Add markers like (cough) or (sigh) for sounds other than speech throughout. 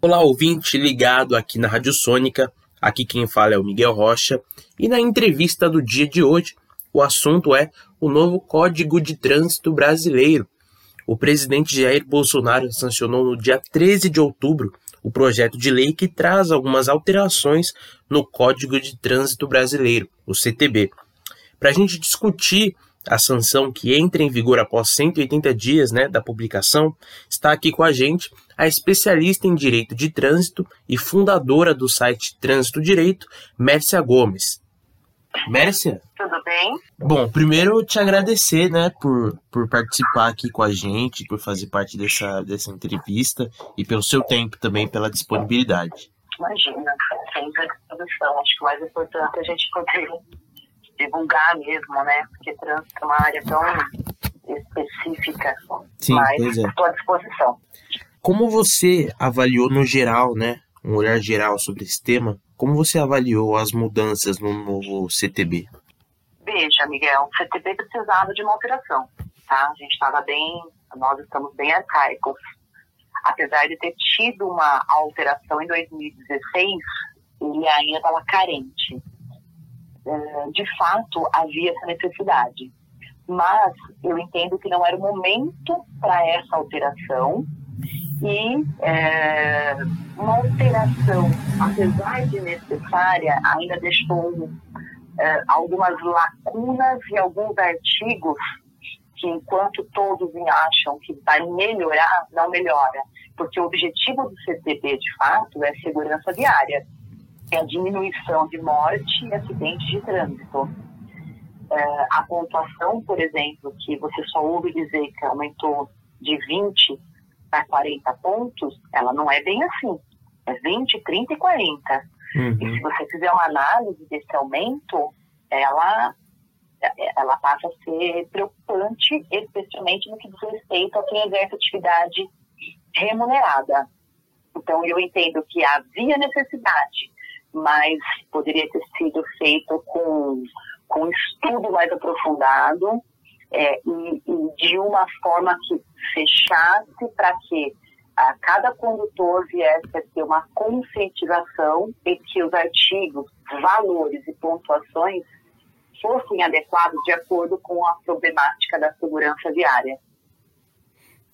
Olá, ouvinte ligado aqui na Rádio Sônica. Aqui quem fala é o Miguel Rocha. E na entrevista do dia de hoje, o assunto é o novo Código de Trânsito Brasileiro. O presidente Jair Bolsonaro sancionou no dia 13 de outubro o projeto de lei que traz algumas alterações no Código de Trânsito Brasileiro, o CTB. Para a gente discutir a sanção que entra em vigor após 180 dias né, da publicação, está aqui com a gente a especialista em direito de trânsito e fundadora do site Trânsito Direito, Mércia Gomes. Mércia? Tudo bem? Bom, primeiro te agradecer, né, por, por participar aqui com a gente, por fazer parte dessa, dessa entrevista e pelo seu tempo também, pela disponibilidade. Imagina, sempre à disposição. Acho que o mais importante é a gente poder divulgar mesmo, né? Porque trânsito é uma área tão específica. Sim, mas é. estou à disposição. Como você avaliou no geral, né, um olhar geral sobre esse tema, como você avaliou as mudanças no novo CTB? Veja, Miguel, o CTB precisava de uma alteração, tá? A gente estava bem, nós estamos bem arcaicos. Apesar de ter tido uma alteração em 2016, ele ainda estava carente. É, De fato, havia essa necessidade. Mas eu entendo que não era o momento para essa alteração e é, uma alteração, apesar de necessária, ainda deixou é, algumas lacunas e alguns artigos que, enquanto todos acham que vai melhorar, não melhora. Porque o objetivo do CTB, de fato, é segurança viária, é a diminuição de morte e acidentes de trânsito. É, a pontuação, por exemplo, que você só ouve dizer que aumentou de 20 para 40 pontos, ela não é bem assim. É 20, 30 e 40. E se você fizer uma análise desse aumento, ela, ela passa a ser preocupante, especialmente no que diz respeito a quem exerce atividade remunerada. Então, eu entendo que havia necessidade, mas poderia ter sido feito com, com estudo mais aprofundado é, e, e de uma forma que fechasse para que a cada condutor viesse a ter uma conscientização e que os artigos, valores e pontuações fossem adequados de acordo com a problemática da segurança viária.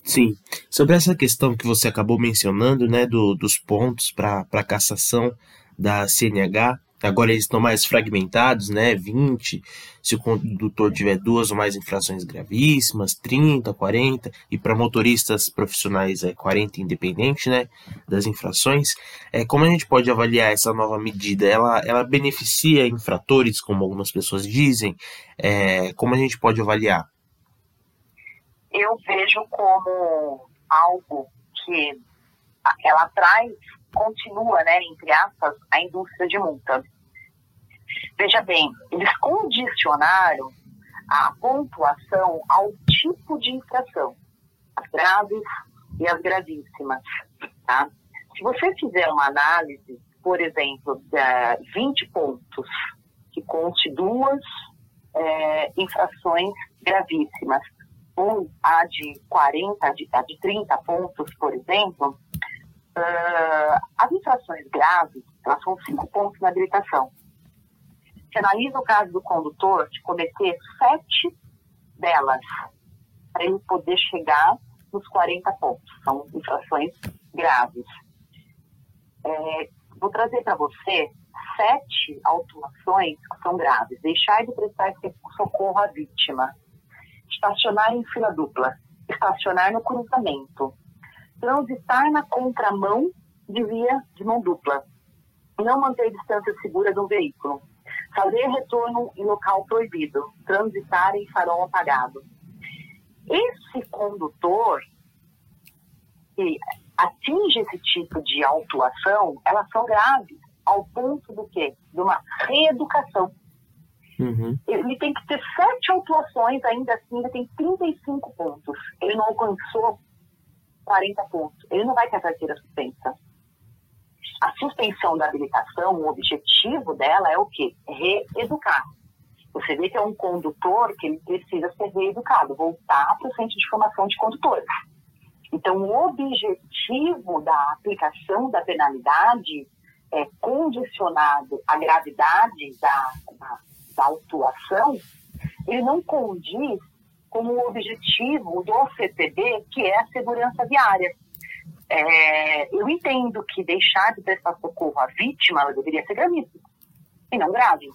Sim. Sobre essa questão que você acabou mencionando, né, do, dos pontos para cassação da CNH, agora eles estão mais fragmentados, né, 20, se o condutor tiver duas ou mais infrações gravíssimas, 30, 40, e para motoristas profissionais é 40 independente, né, das infrações. É, como a gente pode avaliar essa nova medida? Ela, ela beneficia infratores, como algumas pessoas dizem? É, como a gente pode avaliar? eu vejo como algo que ela traz, continua, né, entre aspas, a indústria de multa. Veja bem, eles condicionaram a pontuação ao tipo de infração, as graves e as gravíssimas, tá? Se você fizer uma análise, por exemplo, de 20 pontos, que conte duas é, infrações gravíssimas, ou a de 40, a de, a de 30 pontos, por exemplo, uh, as infrações graves, elas são 5 pontos na habilitação. Se analisa o caso do condutor de cometer 7 delas, para ele poder chegar nos 40 pontos. São infrações graves. É, vou trazer para você sete autuações que são graves. Deixar de prestar socorro à vítima estacionar em fila dupla, estacionar no cruzamento, transitar na contramão de via de mão dupla, não manter distância segura do veículo, fazer retorno em local proibido, transitar em farol apagado. Esse condutor que atinge esse tipo de autuação, elas são graves, ao ponto do quê? De uma reeducação Uhum. Ele tem que ter sete autuações, ainda assim, ele tem 35 pontos. Ele não alcançou 40 pontos. Ele não vai ter a carteira suspensa. A suspensão da habilitação, o objetivo dela é o quê? Reeducar. Você vê que é um condutor que ele precisa ser reeducado, voltar para o centro de formação de condutores. Então, o objetivo da aplicação da penalidade é condicionado à gravidade da, da, da autuação, ele não condiz com o objetivo do CPD, que é a segurança viária. É, eu entendo que deixar de prestar socorro à vítima ela deveria ser gravíssima e não grave.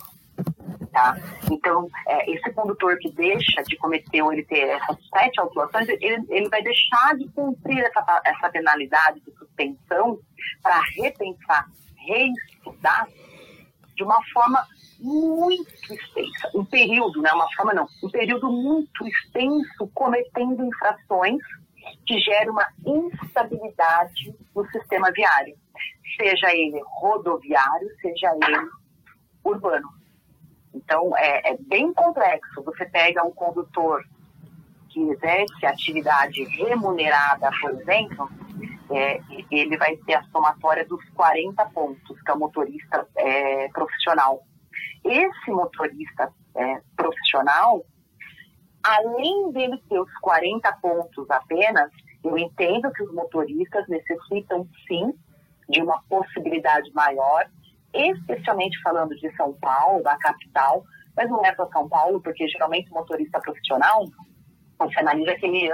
Tá? Então, é, esse condutor que deixa de cometer ou ele ter essas sete autuações, ele, ele vai deixar de cumprir essa, essa penalidade de suspensão para repensar, reestudar de uma forma muito extensa, um período, não é uma forma não, um período muito extenso cometendo infrações que geram uma instabilidade no sistema viário, seja ele rodoviário, seja ele urbano. Então, é, é bem complexo. Você pega um condutor que exerce atividade remunerada, por exemplo, é, ele vai ter a somatória dos 40 pontos, que é o motorista é, profissional. Esse motorista é, profissional, além dele ter os 40 pontos apenas, eu entendo que os motoristas necessitam sim de uma possibilidade maior, especialmente falando de São Paulo, da capital, mas não é para São Paulo, porque geralmente o motorista profissional, você analisa que ele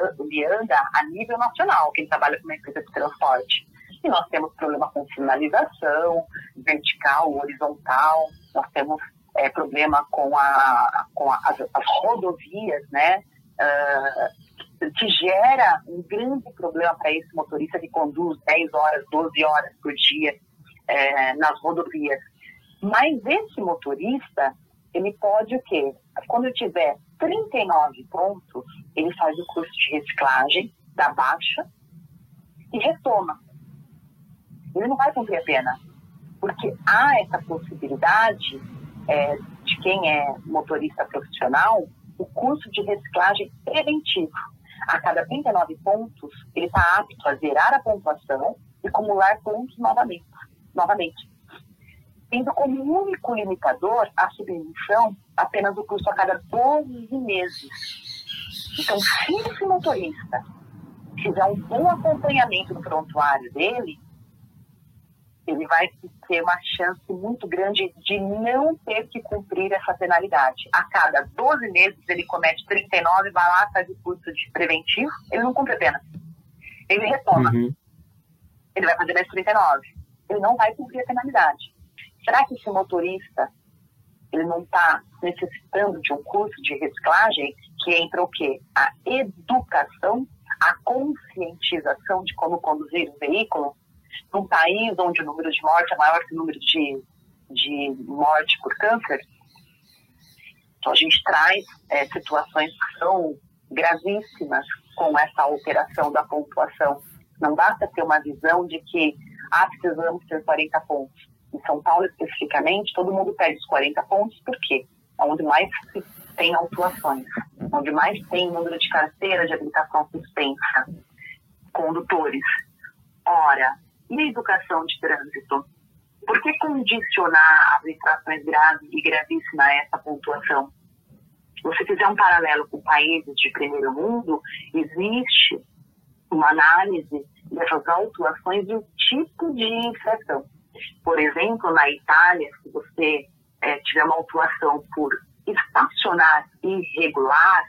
anda a nível nacional, que ele trabalha com uma empresa de transporte. E nós temos problema com sinalização, vertical, horizontal, nós temos é, problema com, a, com a, as, as, rodovias, né? Uh, que gera um grande problema para esse motorista que conduz 10 horas, 12 horas por dia é, nas rodovias. Mas esse motorista, ele pode o quê? Quando tiver 39 pontos, ele faz o curso de reciclagem, da baixa e retoma. Ele não vai cumprir a pena, porque há essa possibilidade é, de quem é motorista profissional, o curso de reciclagem preventivo. A cada 39 pontos, ele está apto a zerar a pontuação e acumular pontos novamente. novamente. Tendo como único limitador a submissão apenas o curso a cada 12 meses. Então, se esse motorista fizer um bom acompanhamento do prontuário dele, ele vai ter uma chance muito grande de não ter que cumprir essa penalidade. A cada 12 meses ele comete 39, vai lá, faz o curso de preventivo, ele não cumpre a pena. Ele retoma. Uhum. Ele vai fazer mais 39. Ele não vai cumprir a penalidade. Será que esse motorista ele não está necessitando de um curso de reciclagem que entra o quê? A educação, a conscientização de como conduzir o veículo num país onde o número de mortes é maior que o número de, de morte por câncer. Então, a gente traz é, situações que são gravíssimas com essa alteração da pontuação. Não basta ter uma visão de que, ah, precisamos ter 40 pontos. Em São Paulo, especificamente, todo mundo pede os 40 pontos, por quê? É onde mais tem autuações, onde mais tem número de carteira de habilitação suspensa, condutores. Ora, e a educação de trânsito? Por que condicionar as infrações graves e gravíssimas a essa pontuação? Se você fizer um paralelo com países de primeiro mundo, existe uma análise dessas autuações e o tipo de infração. Por exemplo, na Itália, se você é, tiver uma autuação por estacionar irregular,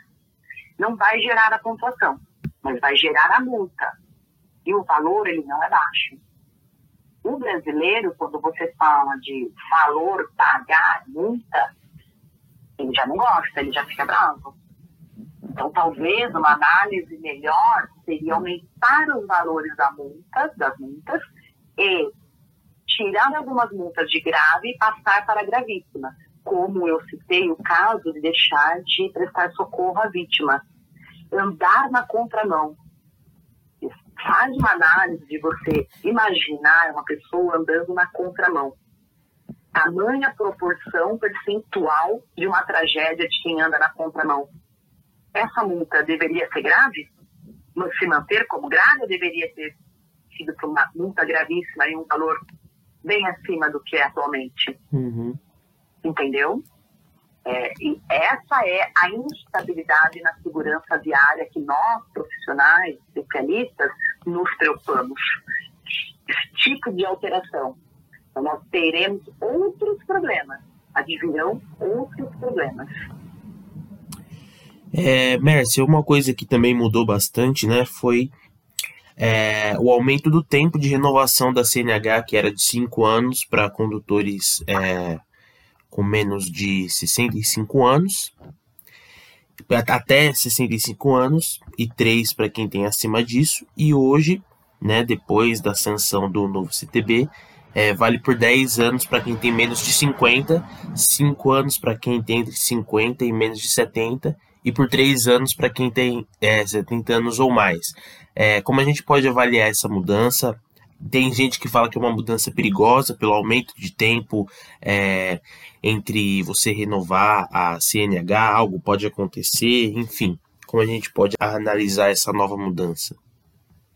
não vai gerar a pontuação, mas vai gerar a multa. E o valor ele não é baixo. Brasileiro, quando você fala de valor pagar multa, ele já não gosta, ele já fica bravo. Então, talvez uma análise melhor seria aumentar os valores da multa, das multas e tirar algumas multas de grave e passar para gravíssima, como eu citei o caso de deixar de prestar socorro à vítima. Andar na contramão, faz uma análise de você imaginar uma pessoa andando na contramão. Tamanha proporção percentual de uma tragédia de quem anda na contramão. Essa multa deveria ser grave? Se manter como grave ou deveria ter sido uma multa gravíssima e um valor bem acima do que é atualmente? Uhum. Entendeu? É, e essa é a instabilidade na segurança viária que nós, profissionais, especialistas, nos preocupamos. Esse tipo de alteração. Então, nós teremos outros problemas. Advirão outros problemas. É, Mércia, uma coisa que também mudou bastante, né, foi é, o aumento do tempo de renovação da CNH, que era de 5 anos para condutores é, com menos de 65 anos, até 65 anos, e 3 para quem tem acima disso, e hoje, né, depois da sanção do novo CTB, é, vale por 10 anos para quem tem menos de 50, 5 anos para quem tem entre 50 e menos de 70, e por 3 anos para quem tem é, 70 anos ou mais. É, como a gente pode avaliar essa mudança? Tem gente que fala que é uma mudança perigosa pelo aumento de tempo é, entre você renovar a CNH, algo pode acontecer, enfim. Como a gente pode analisar essa nova mudança?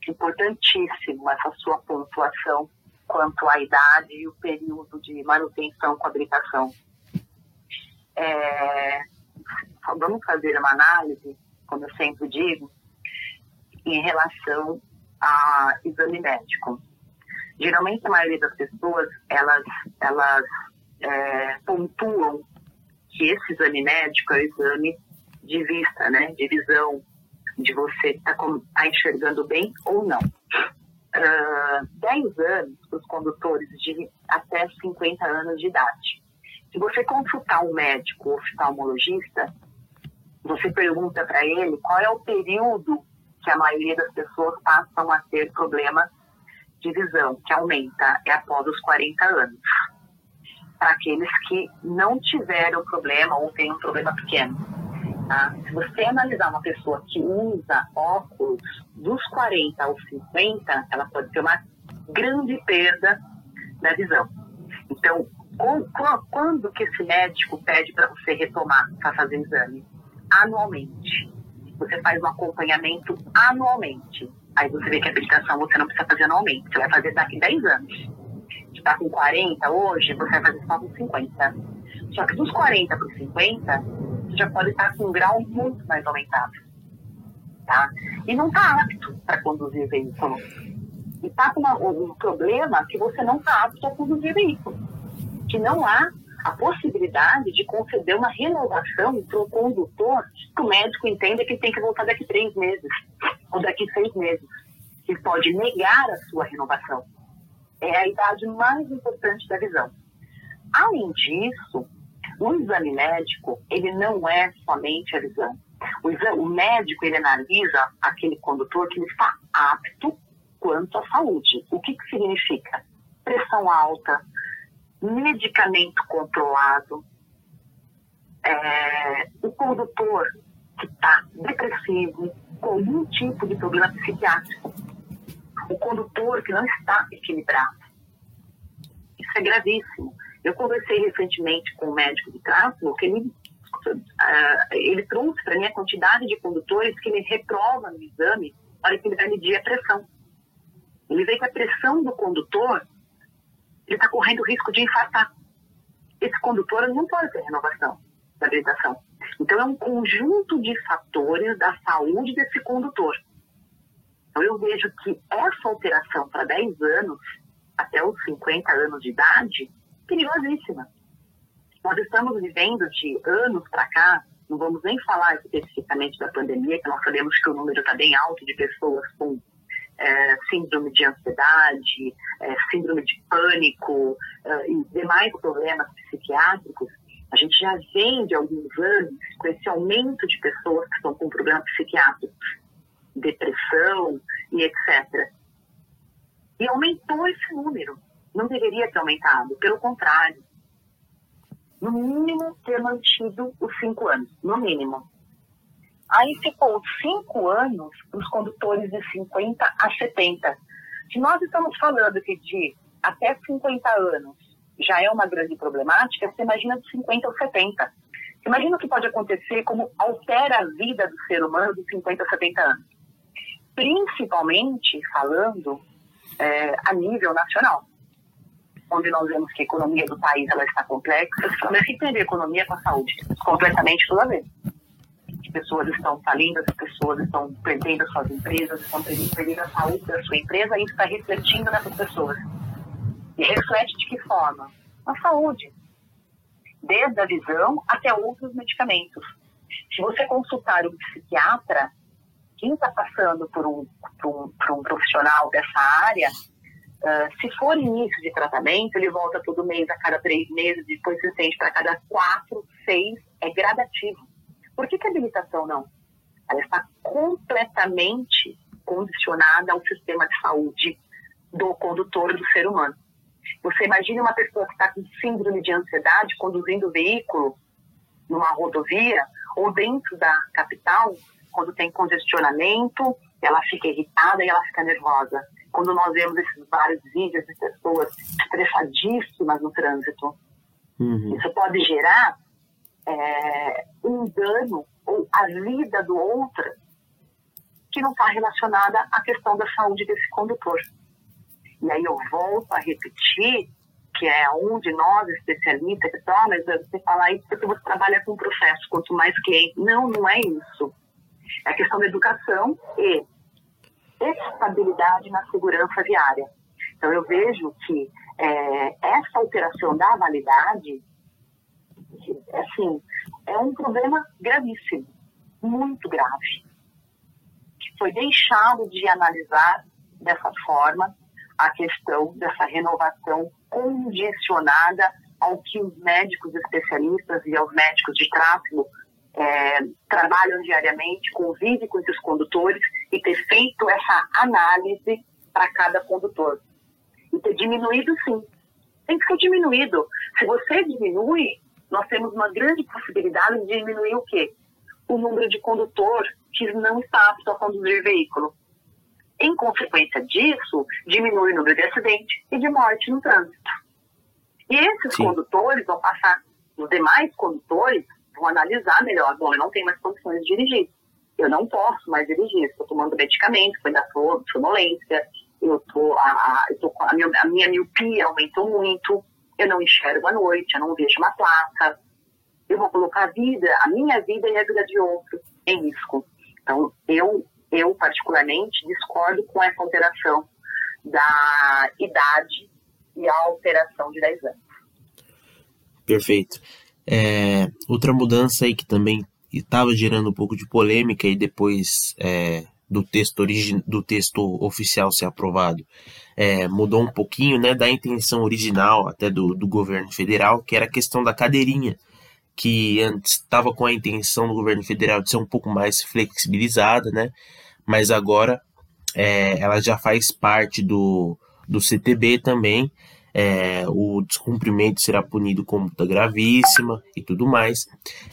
Importantíssimo essa sua pontuação quanto à idade e o período de manutenção com habilitação. É, vamos fazer uma análise, como eu sempre digo, em relação a exame médico. Geralmente a maioria das pessoas elas elas é, pontuam que esse exame médico é o exame de vista, né, de visão, de você estar tá, tá enxergando bem ou não. Uh, 10 anos para os condutores de até 50 anos de idade. Se você consultar um médico oftalmologista, você pergunta para ele qual é o período que a maioria das pessoas passam a ter problema de visão, que aumenta é após os 40 anos. Para aqueles que não tiveram problema ou têm um problema pequeno. Tá? Se você analisar uma pessoa que usa óculos dos 40 aos 50, ela pode ter uma grande perda da visão. Então, quando que esse médico pede para você retomar para fazer o exame? Anualmente. Você faz um acompanhamento anualmente. Aí você vê que a habilitação você não precisa fazer anualmente, você vai fazer daqui 10 anos. Você está com 40 hoje, você vai fazer só com 50. Só que dos 40 para os 50, você já pode estar com um grau muito mais aumentado. Tá? E não está apto para conduzir veículo. E está com uma, um problema que você não está apto a conduzir veículo. Que não há a possibilidade de conceder uma renovação para um condutor que o médico entenda que tem que voltar daqui três meses ou daqui seis meses. que pode negar a sua renovação. É a idade mais importante da visão. Além disso, o exame médico, ele não é somente a visão. O, exame, o médico, ele analisa aquele condutor que ele está apto quanto à saúde. O que, que significa? Pressão alta, medicamento controlado, é, o condutor que está depressivo, com algum tipo de problema psiquiátrico, o condutor que não está equilibrado. Isso é gravíssimo. Eu conversei recentemente com um médico de tráfego que ele, uh, ele trouxe para mim a quantidade de condutores que ele reprova no exame para que ele vai medir a pressão. Ele vê que a pressão do condutor ele está correndo risco de infartar. Esse condutor não pode ter renovação da habilitação. Então, é um conjunto de fatores da saúde desse condutor. Então, eu vejo que essa alteração para 10 anos, até os 50 anos de idade, perigosíssima. Nós estamos vivendo de anos para cá, não vamos nem falar especificamente da pandemia, que nós sabemos que o número está bem alto de pessoas com é, síndrome de ansiedade, é, síndrome de pânico é, e demais problemas psiquiátricos, a gente já vem de alguns anos com esse aumento de pessoas que estão com problemas psiquiátricos, depressão e etc. E aumentou esse número. Não deveria ter aumentado, pelo contrário. No mínimo, ter mantido os cinco anos, no mínimo. Aí ficou cinco anos os condutores de 50 a 70. Se nós estamos falando que de até 50 anos já é uma grande problemática, você imagina de 50 a 70. Você imagina o que pode acontecer, como altera a vida do ser humano de 50 a 70 anos. Principalmente falando é, a nível nacional, onde nós vemos que a economia do país ela está complexa, você começa a entender economia com a saúde, completamente tudo a ver. as pessoas estão falindo, as pessoas estão perdendo suas empresas, estão perdendo a saúde da sua empresa, e isso está refletindo nessas pessoas. E reflete de que forma? Na saúde. Desde a visão até outros medicamentos. Se você consultar um psiquiatra, quem está passando por um, por, um, por um profissional dessa área, uh, se for início de tratamento, ele volta todo mês, a cada três meses, depois se estende para cada quatro, seis, é gradativo. Por que, que a habilitação não? Ela está completamente condicionada ao sistema de saúde do condutor do ser humano. Você imagine uma pessoa que está com síndrome de ansiedade conduzindo o veículo numa rodovia ou dentro da capital, quando tem congestionamento, ela fica irritada e ela fica nervosa. Quando nós vemos esses vários vídeos de pessoas estressadíssimas no trânsito, uhum. isso pode gerar é, um dano ou a vida do outro que não está relacionada à questão da saúde desse condutor. E aí eu volto a repetir que é um de nós, especialistas, que ah, mas você fala isso porque você trabalha com processo, quanto mais cliente. Não, não é isso. É questão da educação e estabilidade na segurança viária. Então, eu vejo que é, essa alteração da validade, assim, é um problema gravíssimo, muito grave, que foi deixado de analisar dessa forma a questão dessa renovação condicionada ao que os médicos especialistas e aos médicos de tráfego é, trabalham diariamente, convivem com esses condutores e ter feito essa análise para cada condutor. E ter diminuído, sim. Tem que ser diminuído. Se você diminui, nós temos uma grande possibilidade de diminuir o quê? O número de condutor que não está apto a conduzir veículo. Em consequência disso, diminui o número de acidente e de morte no trânsito. E esses Sim. condutores vão passar, os demais condutores vão analisar melhor. Bom, eu não tenho mais condições de dirigir. Eu não posso mais dirigir. Estou tomando medicamento, ainda sou sonolência. Eu tô, a, a, eu tô, a, minha, a minha miopia aumentou muito. Eu não enxergo à noite, eu não vejo uma placa. Eu vou colocar a vida, a minha vida e a vida de outro em risco. Então, eu eu particularmente discordo com essa alteração da idade e a alteração de 10 anos. Perfeito. É, outra mudança aí que também estava gerando um pouco de polêmica e depois é, do texto origi do texto oficial ser aprovado é, mudou um pouquinho né, da intenção original até do, do governo federal, que era a questão da cadeirinha, que antes estava com a intenção do governo federal de ser um pouco mais flexibilizada, né? mas agora é, ela já faz parte do, do CTB também. É, o descumprimento será punido como multa gravíssima e tudo mais.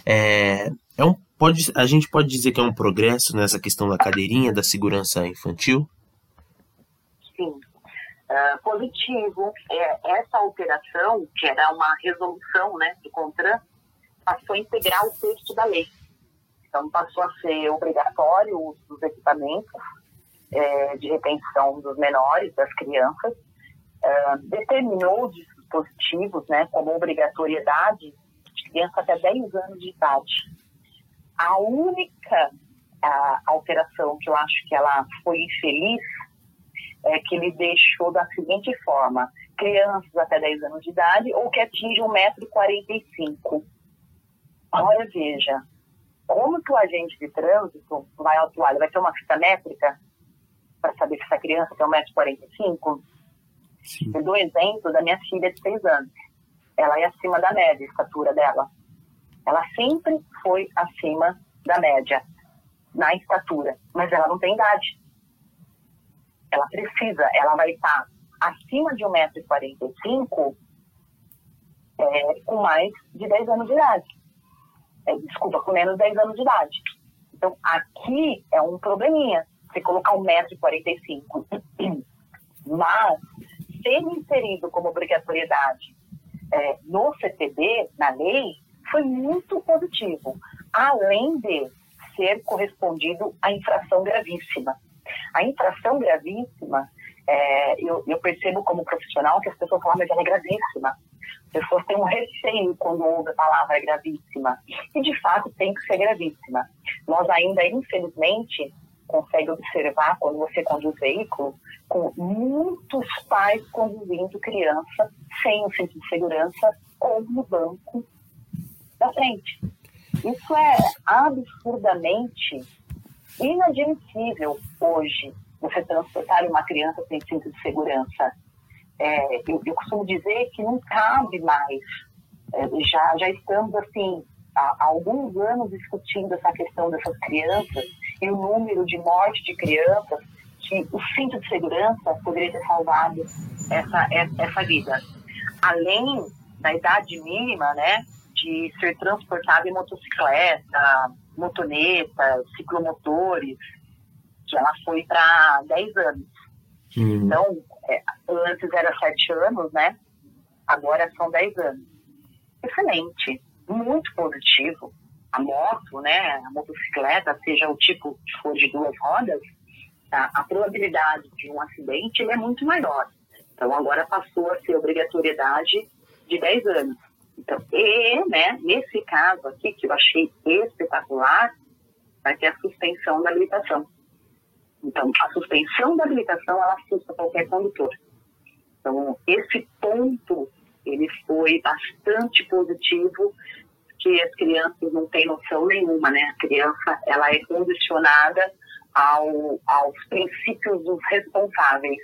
É, é um, pode, a gente pode dizer que é um progresso nessa questão da cadeirinha, da segurança infantil? Sim. Uh, positivo. É, essa alteração, que era uma resolução né, do CONTRAN, passou a integrar o texto da lei. Então, passou a ser obrigatório o uso dos equipamentos é, de retenção dos menores, das crianças, é, determinou os dispositivos né, como obrigatoriedade de criança até 10 anos de idade. A única a, alteração que eu acho que ela foi infeliz é que ele deixou da seguinte forma: crianças até 10 anos de idade ou que atingem 1,45m. Olha, veja, como que o agente de trânsito vai atuar? Ele vai ter uma fita métrica para saber se essa criança tem 1,45m? Eu dou exemplo da minha filha de 6 anos. Ela é acima da média, a estatura dela. Ela sempre foi acima da média na estatura, mas ela não tem idade. Ela precisa, ela vai estar acima de 1,45m é, com mais de 10 anos de idade desculpa, com menos de 10 anos de idade. Então, aqui é um probleminha, você colocar 1,45m. (clears throat) Mas, ser inserido como obrigatoriedade é, no CTB, na lei, foi muito positivo, além de ser correspondido à infração gravíssima. A infração gravíssima, é, eu, eu, percebo como profissional que as pessoas falam, mas ela é gravíssima. Pessoas têm um receio quando ouvem a palavra gravíssima. E, de fato, tem que ser gravíssima. Nós ainda, infelizmente, consegue observar quando você conduz veículo, com muitos pais conduzindo criança sem o cinto de segurança ou no banco da frente. Isso é absurdamente inadmissível hoje, você transportar uma criança sem cinto de segurança. É, eu, eu, costumo dizer que não cabe mais. É, já, já estamos, assim, há, há alguns anos discutindo essa questão dessas crianças e o número de mortes de crianças que o cinto de segurança poderia ter salvado essa, essa vida. Além da idade mínima, né, de ser transportado em motocicleta, motoneta, ciclomotores, que ela foi para 10 anos. Uhum. Então, é, antes era 7 anos, né? Agora são 10 anos. Excelente, muito positivo. A moto, né, a motocicleta, seja o tipo que for de duas rodas, tá? a probabilidade de um acidente é muito maior. Então, agora passou a ser obrigatoriedade de 10 anos. Então, e, né, nesse caso aqui, que eu achei espetacular, vai ter a suspensão da habilitação. Então, a suspensão da habilitação, ela assusta qualquer condutor. Então, esse ponto, ele foi bastante positivo, que as crianças não têm noção nenhuma, né? A criança, ela é condicionada ao, aos princípios dos responsáveis.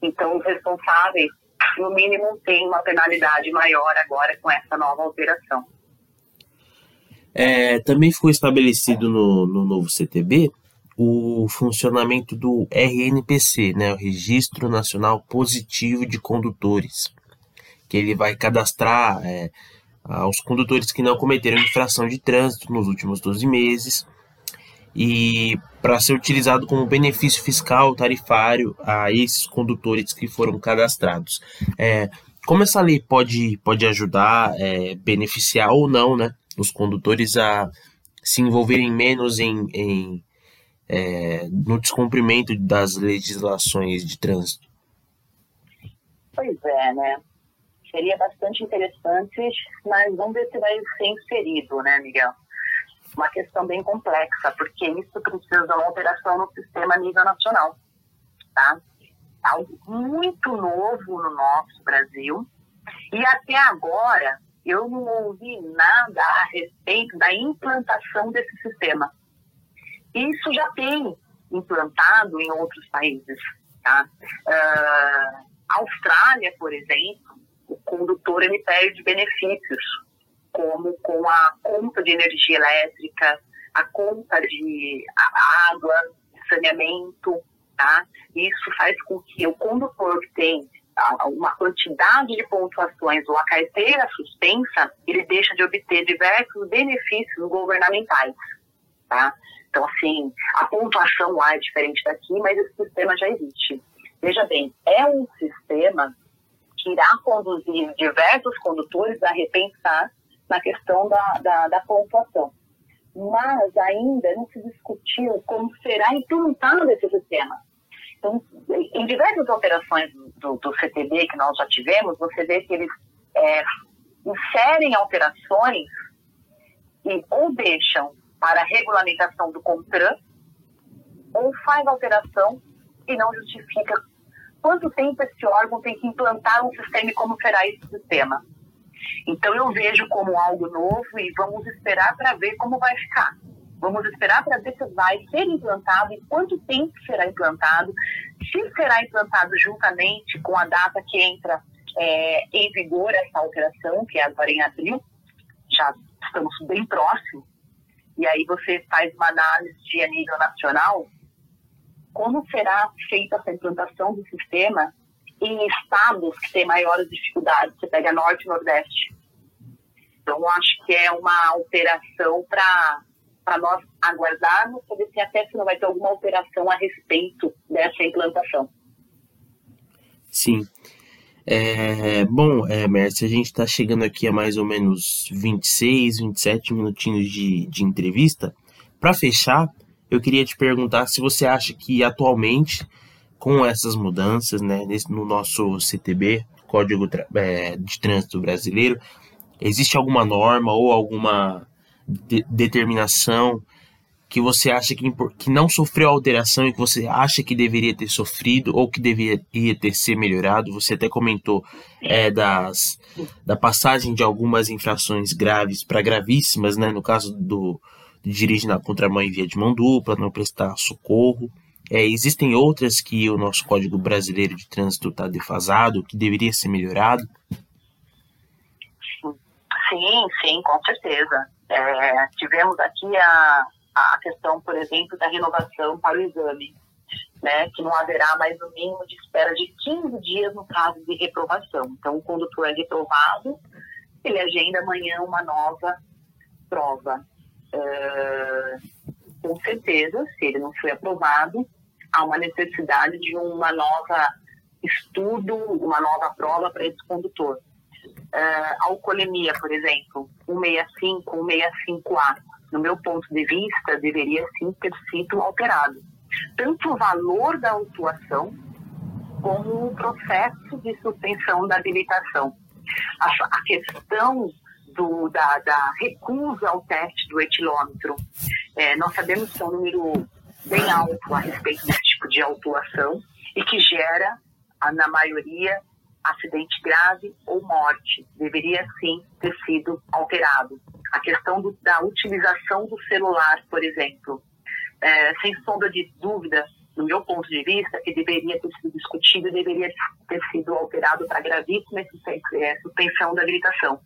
Então, os responsáveis no mínimo tem uma penalidade maior agora com essa nova alteração. É, também ficou estabelecido no, no novo CTB o funcionamento do RNPC, né, o Registro Nacional Positivo de Condutores, que ele vai cadastrar é, os condutores que não cometeram infração de trânsito nos últimos 12 meses e para ser utilizado como benefício fiscal tarifário a esses condutores que foram cadastrados. É, como essa lei pode, pode ajudar, é, beneficiar ou não né, os condutores a se envolverem menos em, em é, no descumprimento das legislações de trânsito? Pois é, né? Seria bastante interessante, mas vamos ver se vai ser inserido, né, Miguel? uma questão bem complexa, porque isso precisa de uma alteração no sistema a nível nacional. Tá? Algo muito novo no nosso Brasil. E até agora, eu não ouvi nada a respeito da implantação desse sistema. Isso já tem implantado em outros países. Tá? Uh, Austrália, por exemplo, o condutor ele perde benefícios como com a conta de energia elétrica, a conta de água, saneamento, tá? Isso faz com que o condutor que tem uma quantidade de pontuações ou a carteira suspensa, ele deixa de obter diversos benefícios governamentais, tá? Então, assim, a pontuação lá é diferente daqui, mas esse sistema já existe. Veja bem, é um sistema que irá conduzir diversos condutores a repensar na questão da, da, da pontuação. Mas ainda não se discutiu como será implantado esse sistema. Então, em diversas operações do, do CTB que nós já tivemos, você vê que eles é, inserem alterações e ou deixam para a regulamentação do CONTRAN, ou faz alteração e não justifica quanto tempo esse órgão tem que implantar um sistema e como será esse sistema. Então eu vejo como algo novo e vamos esperar para ver como vai ficar. Vamos esperar para ver se vai ser implantado e quanto tempo será implantado, se será implantado juntamente com a data que entra é, em vigor essa alteração, que é agora em abril, já estamos bem próximos, e aí você faz uma análise de a nível nacional, como será feita essa implantação do sistema em estados que têm maiores dificuldades. Você pega Norte e Nordeste. Então, acho que é uma alteração para nós aguardarmos, para ver se até se não vai ter alguma alteração a respeito dessa implantação. Sim. É, bom, é, a gente está chegando aqui a mais ou menos 26, 27 minutinhos de, de entrevista. Para fechar, eu queria te perguntar se você acha que atualmente com essas mudanças, né, no nosso CTB, Código é, de Trânsito Brasileiro, existe alguma norma ou alguma de determinação que você acha que, que não sofreu alteração e que você acha que deveria ter sofrido ou que deveria ter ser melhorado? Você até comentou é, das, da passagem de algumas infrações graves para gravíssimas, né? No caso do de dirigir na contramão em via de mão dupla, não prestar socorro. É, existem outras que o nosso Código Brasileiro de Trânsito está defasado, que deveria ser melhorado? Sim, sim, com certeza. É, tivemos aqui a, a questão, por exemplo, da renovação para o exame, né, que não haverá mais o mínimo de espera de 15 dias no caso de reprovação. Então, o condutor é reprovado, ele agenda amanhã uma nova prova. É, com certeza, se ele não foi aprovado, há uma necessidade de uma nova estudo, uma nova prova para esse condutor. Uh, alcoolemia, por exemplo, 165, 165A, no meu ponto de vista, deveria sim ter sido alterado. Tanto o valor da autuação, como o processo de suspensão da habilitação. A, a questão do, da, da, recusa ao teste do etilômetro, é, nós sabemos que é um número bem alto a respeito desse tipo de autuação e que gera, na maioria, acidente grave ou morte. Deveria sim ter sido alterado. A questão do, da utilização do celular, por exemplo, é, sem sombra de dúvida, no meu ponto de vista, que deveria ter sido discutido e deveria ter sido alterado para gravíssima é, suspensão da habilitação.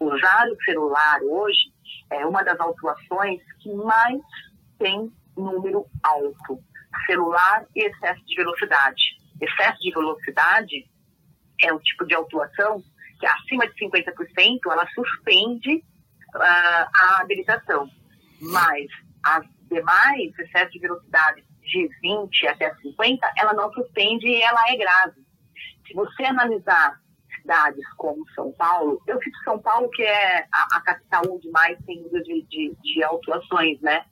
Usar o celular hoje é uma das autuações que mais tem número alto. Celular e excesso de velocidade. Excesso de velocidade é um tipo de autuação que acima de 50% ela suspende uh, a habilitação. Mas as demais, excesso de velocidade de 20 até 50, ela não suspende e ela é grave. Se você analisar cidades como São Paulo, eu cito São Paulo, que é a, a capital onde mais tem número de, de, de autuações, né?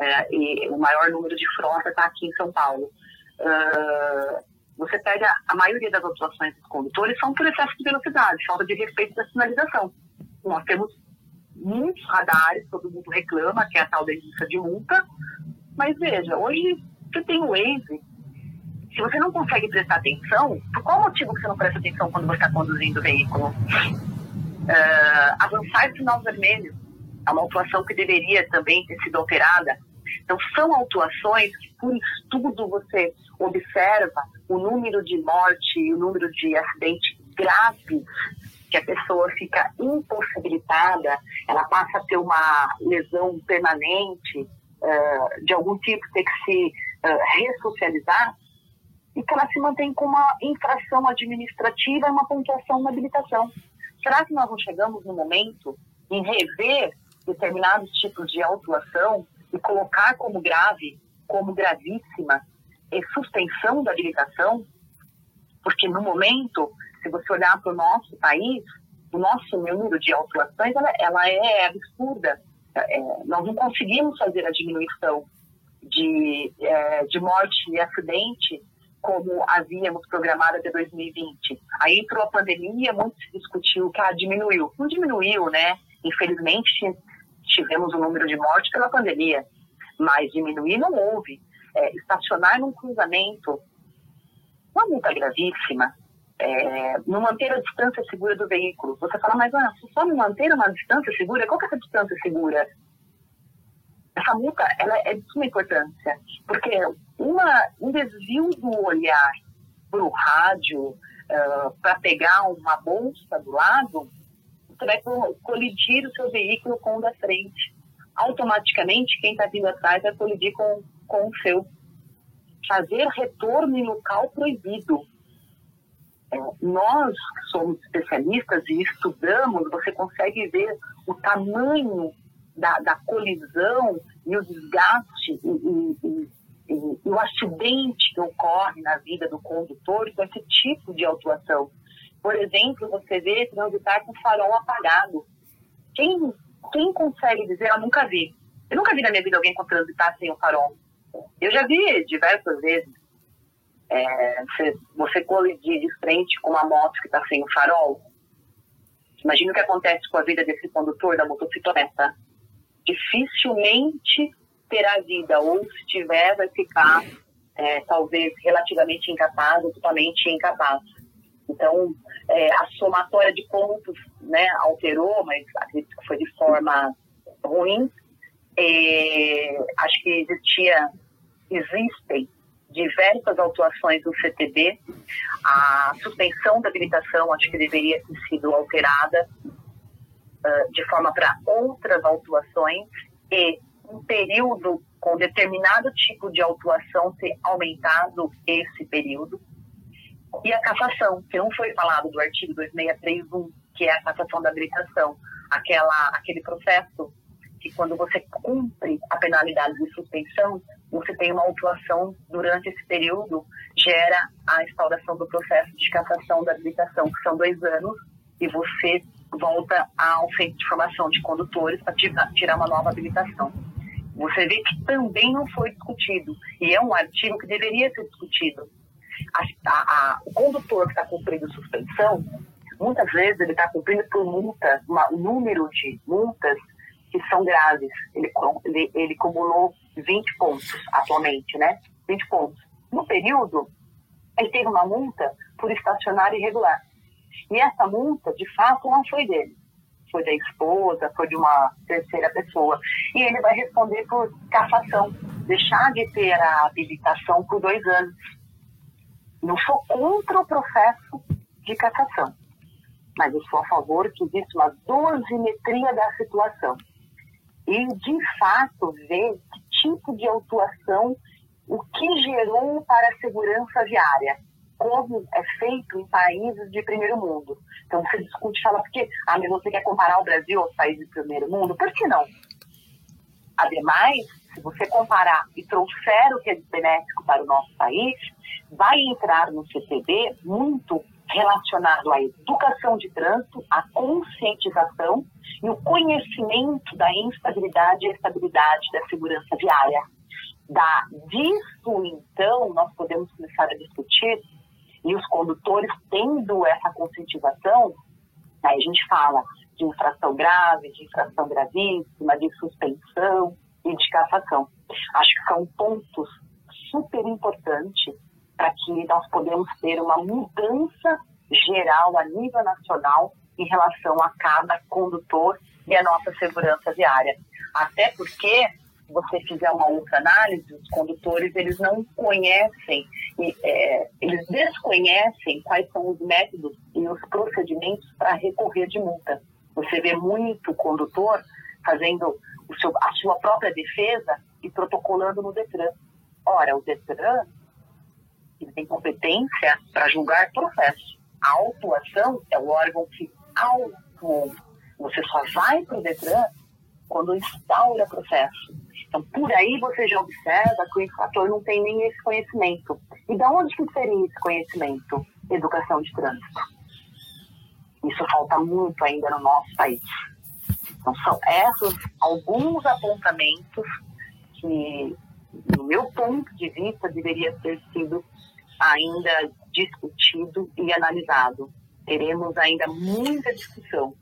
É, e o maior número de frota está aqui em São Paulo. Uh, você pega a maioria das autuações dos condutores são por excesso de velocidade, falta de respeito da sinalização. Nós temos muitos radares, todo mundo reclama, que é a tal da de multa, mas veja, hoje você tem o Waze, se você não consegue prestar atenção, por qual motivo você não presta atenção quando você está conduzindo o veículo? Uh, avançar sinal vermelho é uma autuação que deveria também ter sido alterada. Então, são autuações que, por estudo, você observa o número de morte e o número de acidentes graves que a pessoa fica impossibilitada, ela passa a ter uma lesão permanente, uh, de algum tipo, ter que se uh, ressocializar, e que ela se mantém com uma infração administrativa e uma pontuação na habilitação. Será que nós não chegamos no momento em rever determinados tipos de autuação e colocar como grave, como gravíssima, é suspensão da habilitação? Porque no momento, se você olhar para o nosso país, o nosso número de autuações ela, ela é absurda. É, nós não conseguimos fazer a diminuição de, é, de morte e acidente como havíamos programado até 2020. Aí entrou a pandemia, muito se discutiu que ah, diminuiu. Não diminuiu, né? Infelizmente, tivemos o um número de mortes pela pandemia, mas diminuir não houve. É, estacionar num cruzamento, uma multa gravíssima, é, não manter a distância segura do veículo. Você fala, mas ah, só não manter uma distância segura? Qual que é essa distância segura? Essa multa ela é de suma importância, porque uma, um desvio do olhar para o rádio, uh, para pegar uma bolsa do lado, você vai colidir o seu veículo com o da frente. Automaticamente, quem está vindo atrás vai colidir com, com o seu. Fazer retorno em local proibido. É, nós somos especialistas e estudamos, você consegue ver o tamanho da, da colisão e o desgaste e, e, e, e, o acidente que ocorre na vida do condutor com esse tipo de autuação. Por exemplo, você vê transitar com farol apagado. Quem, quem consegue dizer, eu nunca vi. Eu nunca vi na minha vida alguém com transitar sem o farol. Eu já vi diversas vezes. É, você, você colidir de frente com uma moto que está sem farol, imagina o que acontece com a vida desse condutor da motocicleta. Dificilmente terá vida, ou se tiver, vai ficar é, talvez relativamente incapaz ou totalmente incapaz. Então, é, a somatória de pontos né, alterou, mas acredito que foi de forma ruim. Acho que existia, existem diversas autuações do CTB. A suspensão da habilitação acho que deveria ter sido alterada uh, de forma para outras autuações e um período com determinado tipo de autuação ter aumentado esse período. E a cassação, que não foi falado do artigo 2631, que é a cassação da habilitação, aquela, aquele processo quando você cumpre a penalidade de suspensão, você tem uma autuação durante esse período, gera a instauração do processo de cassação da habilitação, que são dois anos, e você volta ao centro de formação de condutores para tirar uma nova habilitação. Você vê que também não foi discutido, e é um artigo que deveria ser discutido. A, a, a, o condutor que está cumprindo suspensão, muitas vezes ele está cumprindo por multa, um número de multas que são graves. Ele, ele, ele acumulou 20 pontos atualmente, né? 20 pontos. No período, ele teve uma multa por estacionar irregular. E essa multa, de fato, não foi dele. Foi da esposa, foi de uma terceira pessoa. E ele vai responder por cassação, deixar de ter a habilitação por dois anos. Não sou contra o processo de cassação, mas eu sou a favor que exista uma dosimetria da situação e, de fato, ver que tipo de autuação, o que gerou para a segurança viária, como é feito em países de primeiro mundo. Então, você discute e fala, porque ah, mas você quer comparar o Brasil aos países de primeiro mundo? Por que não? Ademais, se você comparar e trouxer o que é benéfico para o nosso país, vai entrar no CTB muito relacionado à educação de trânsito, à conscientização e o conhecimento da instabilidade e estabilidade da segurança viária. Da, disso, então, nós podemos começar a discutir, e os condutores tendo essa conscientização, aí a gente fala de infração grave, de infração gravíssima, de suspensão e de cassação. Acho que são pontos super importantes para que nós podemos ter uma mudança geral a nível nacional em relação a cada condutor e a nossa segurança viária. Até porque, se você fizer uma outra análise, os condutores eles não conhecem, é, eles desconhecem quais são os métodos e os procedimentos para recorrer de multa. Você vê muito condutor fazendo seu, a sua própria defesa e protocolando no Detran. Ora, o Detran ele tem competência para julgar processo. A autuação é o órgão que autuou. Você só vai para o Detran quando instaura processo. Então, por aí você já observa que o infrator não tem nem esse conhecimento. E de onde que seria esse conhecimento? Educação de trânsito. Isso falta muito ainda no nosso país. Então, são esses alguns apontamentos que, no meu ponto de vista, deveria ter sido ainda discutido e analisado. Teremos ainda muita discussão.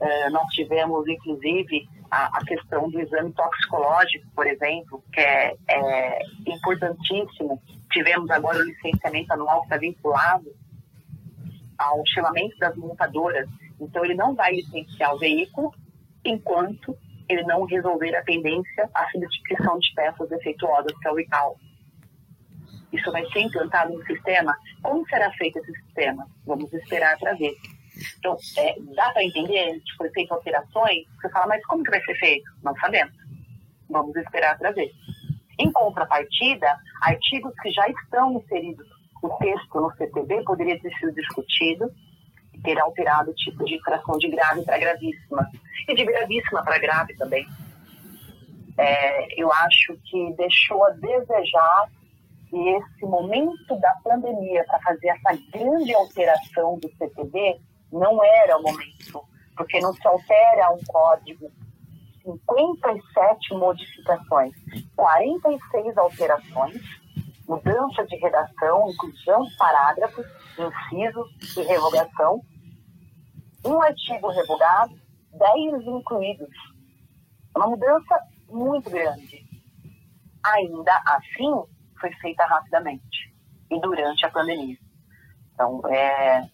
Uh, nós tivemos, inclusive, a, a, questão do exame toxicológico, por exemplo, que é, é importantíssimo. Tivemos agora o licenciamento anual que está vinculado ao chamamento das montadoras. Então, ele não vai licenciar o veículo enquanto ele não resolver a pendência à substituição de peças defeituosas, que é o ICAO isso vai ser implantado no sistema. Como será feito esse sistema? Vamos esperar para ver. Então, é, dá para entender que foi feito alterações? Você fala, mas como que vai ser feito? Não sabemos. Vamos esperar para ver. Em contrapartida, artigos que já estão inseridos no texto no CTB poderia ter sido discutido e ter alterado o tipo de infração de grave para gravíssima. E de gravíssima para grave também. É, eu acho que deixou a desejar e esse momento da pandemia para fazer essa grande alteração do CTB não era o momento, porque não se altera um código, 57 modificações, 46 alterações mudança de redação, inclusão de parágrafos, incisos e revogação, um artigo revogado, dez incluídos. Uma mudança muito grande. Ainda assim, foi feita rapidamente e durante a pandemia. Então, é,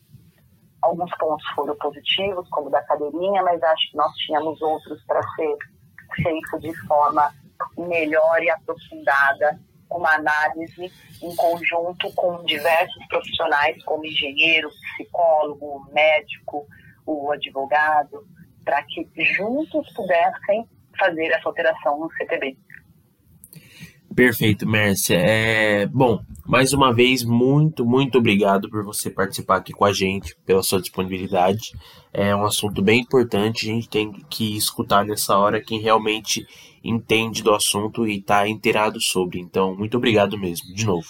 alguns pontos foram positivos, como da cadeirinha, mas acho que nós tínhamos outros para ser feito de forma melhor e aprofundada, uma análise em conjunto com diversos profissionais, como engenheiro, psicólogo, médico, o advogado, para que juntos pudessem fazer essa alteração no CTB. Perfeito, Mércia. É, bom, mais uma vez, muito, muito obrigado por você participar aqui com a gente, pela sua disponibilidade. É um assunto bem importante, a gente tem que escutar nessa hora quem realmente entende do assunto e está inteirado sobre. Então, muito obrigado mesmo, de novo.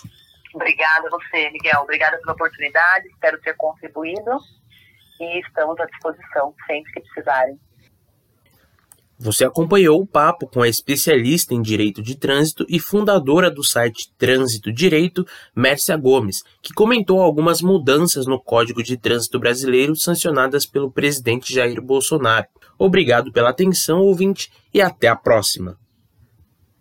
Obrigada a você, Miguel. Obrigada pela oportunidade, espero ter contribuído e estamos à disposição sempre que precisarem. Você acompanhou o papo com a especialista em direito de trânsito e fundadora do site Trânsito Direito, Mércia Gomes, que comentou algumas mudanças no Código de Trânsito Brasileiro sancionadas pelo presidente Jair Bolsonaro. Obrigado pela atenção, ouvinte, e até a próxima.